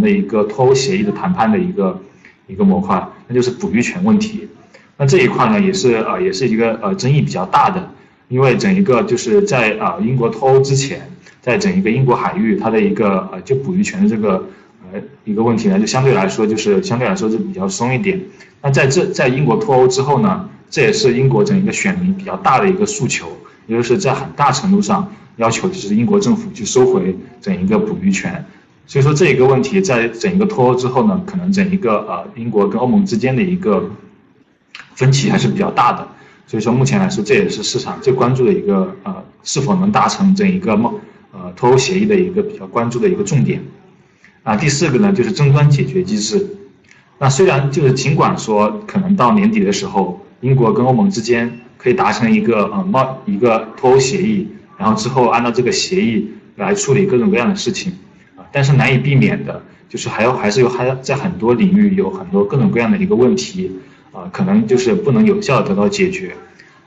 的一个脱欧协议的谈判的一个一个模块，那就是捕鱼权问题。那这一块呢，也是呃，也是一个呃争议比较大的，因为整一个就是在啊英国脱欧之前，在整一个英国海域，它的一个呃就捕鱼权的这个呃一个问题呢，就相对来说就是相对来说是比较松一点。那在这在英国脱欧之后呢，这也是英国整一个选民比较大的一个诉求，也就是在很大程度上要求就是英国政府去收回整一个捕鱼权。所以说这一个问题，在整一个脱欧之后呢，可能整一个呃英国跟欧盟之间的一个分歧还是比较大的。所以说目前来说，这也是市场最关注的一个呃是否能达成整一个贸呃脱欧协议的一个比较关注的一个重点。啊，第四个呢就是争端解决机制。那虽然就是尽管说可能到年底的时候，英国跟欧盟之间可以达成一个呃贸一个脱欧协议，然后之后按照这个协议来处理各种各样的事情。但是难以避免的，就是还有还是有还在很多领域有很多各种各样的一个问题，啊，可能就是不能有效得到解决。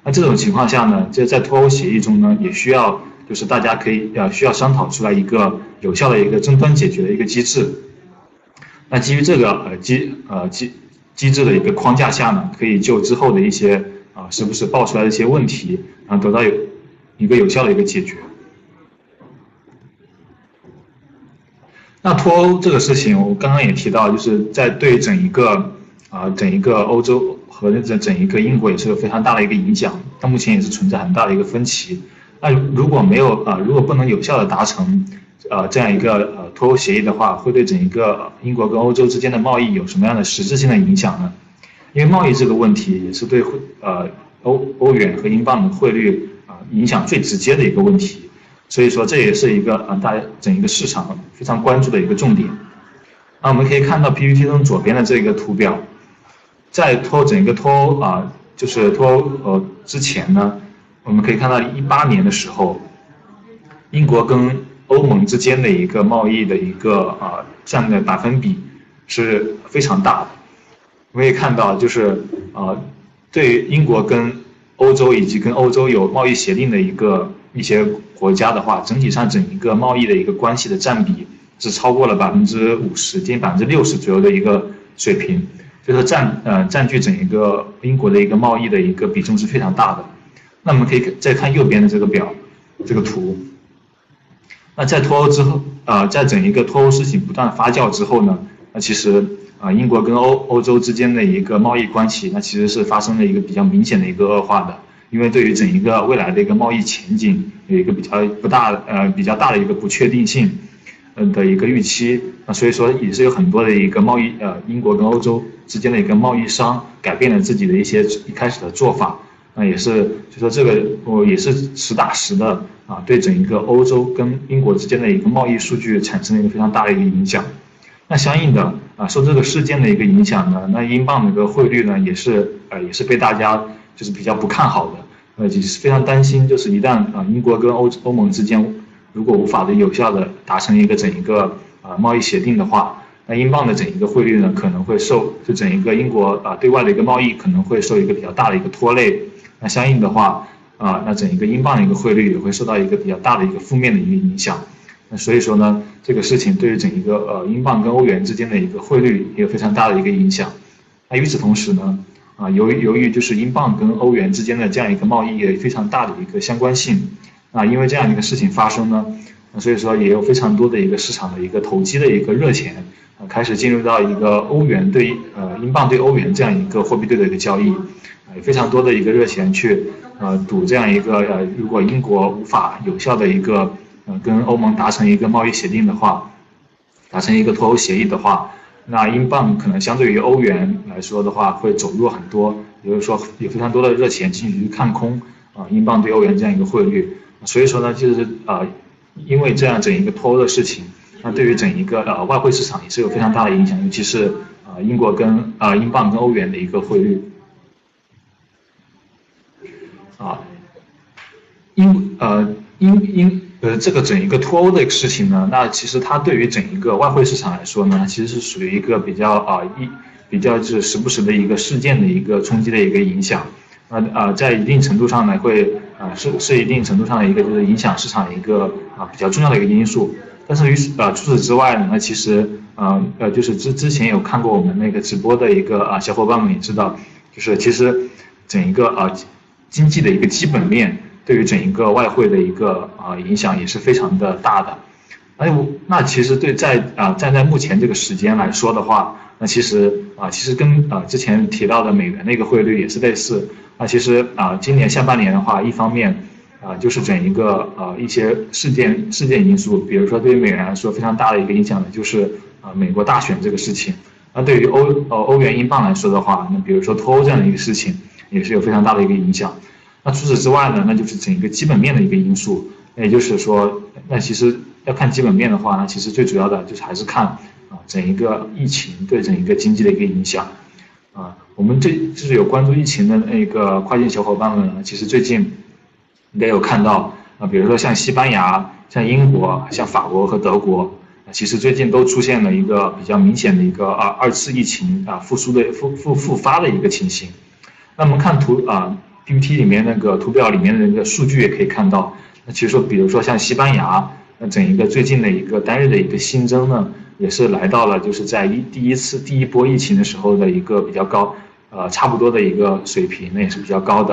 那这种情况下呢，就在脱欧协议中呢，也需要就是大家可以要需要商讨出来一个有效的一个争端解决的一个机制。那基于这个呃机呃机机制的一个框架下呢，可以就之后的一些啊是不是爆出来的一些问题，然后得到有一个有效的一个解决。那脱欧这个事情，我刚刚也提到，就是在对整一个啊整一个欧洲和整整一个英国也是有非常大的一个影响。到目前也是存在很大的一个分歧。那如果没有啊，如果不能有效的达成呃这样一个呃脱欧协议的话，会对整一个英国跟欧洲之间的贸易有什么样的实质性的影响呢？因为贸易这个问题也是对呃欧欧元和英镑的汇率啊影响最直接的一个问题。所以说这也是一个啊大家整一个市场非常关注的一个重点。那我们可以看到 PPT 中左边的这个图表，在脱整个脱欧啊，就是脱欧呃之前呢，我们可以看到一八年的时候，英国跟欧盟之间的一个贸易的一个啊占的百分比是非常大的。我们可以看到就是啊，对英国跟欧洲以及跟欧洲有贸易协定的一个。一些国家的话，整体上整一个贸易的一个关系的占比是超过了百分之五十，近百分之六十左右的一个水平，就是占呃占据整一个英国的一个贸易的一个比重是非常大的。那我们可以再看右边的这个表，这个图。那在脱欧之后，呃，在整一个脱欧事情不断发酵之后呢，那其实啊，英国跟欧欧洲之间的一个贸易关系，那其实是发生了一个比较明显的一个恶化的。因为对于整一个未来的一个贸易前景有一个比较不大呃比较大的一个不确定性，嗯的一个预期，那所以说也是有很多的一个贸易呃英国跟欧洲之间的一个贸易商改变了自己的一些一开始的做法，那也是就说这个我也是实打实的啊对整一个欧洲跟英国之间的一个贸易数据产生了一个非常大的一个影响，那相应的啊受这个事件的一个影响呢，那英镑的一个汇率呢也是呃也是被大家就是比较不看好的。呃，也是非常担心，就是一旦啊，英国跟欧欧盟之间如果无法的有效的达成一个整一个啊贸易协定的话，那英镑的整一个汇率呢，可能会受就整一个英国啊对外的一个贸易可能会受一个比较大的一个拖累。那相应的话啊，那整一个英镑的一个汇率也会受到一个比较大的一个负面的一个影响。所以说呢，这个事情对于整一个呃英镑跟欧元之间的一个汇率也有非常大的一个影响。那与此同时呢？啊，由于由于就是英镑跟欧元之间的这样一个贸易也非常大的一个相关性，啊，因为这样一个事情发生呢，所以说也有非常多的一个市场的一个投机的一个热钱，啊，开始进入到一个欧元对呃英镑对欧元这样一个货币对的一个交易，啊，有非常多的一个热钱去呃赌这样一个呃如果英国无法有效的一个呃跟欧盟达成一个贸易协定的话，达成一个脱欧协议的话。那英镑可能相对于欧元来说的话，会走弱很多，也就是说有非常多的热钱进去看空啊，英镑对欧元这样一个汇率。所以说呢，就是呃，因为这样整一个脱欧的事情，那对于整一个呃外汇市场也是有非常大的影响，尤其是啊英国跟啊英镑跟欧元的一个汇率啊，英呃英英。呃，这个整一个脱欧的事情呢，那其实它对于整一个外汇市场来说呢，其实是属于一个比较啊一比较就是时不时的一个事件的一个冲击的一个影响，那啊在一定程度上呢会啊是是一定程度上的一个就是影响市场的一个啊比较重要的一个因素。但是于呃除此之外呢，那其实呃呃就是之之前有看过我们那个直播的一个啊小伙伴们也知道，就是其实整一个啊经济的一个基本面对于整一个外汇的一个啊影响也是非常的大的。哎，那其实对在啊站在目前这个时间来说的话，那其实啊其实跟啊之前提到的美元的一个汇率也是类似。那其实啊今年下半年的话，一方面啊就是整一个呃一些事件事件因素，比如说对于美元来说非常大的一个影响的就是啊美国大选这个事情。那对于欧呃欧元英镑来说的话，那比如说脱欧这样的一个事情也是有非常大的一个影响。那除此之外呢，那就是整个基本面的一个因素，那也就是说，那其实。要看基本面的话呢，其实最主要的就是还是看啊整一个疫情对整一个经济的一个影响，啊，我们这就是有关注疫情的那个跨境小伙伴们，其实最近应该有看到啊，比如说像西班牙、像英国、像法国和德国，其实最近都出现了一个比较明显的一个啊二次疫情啊复苏的复复复发的一个情形。那我们看图啊 PPT 里面那个图表里面的那个数据也可以看到，那其实说比如说像西班牙。那整一个最近的一个单日的一个新增呢，也是来到了就是在一第一次第一波疫情的时候的一个比较高，呃，差不多的一个水平，那也是比较高的。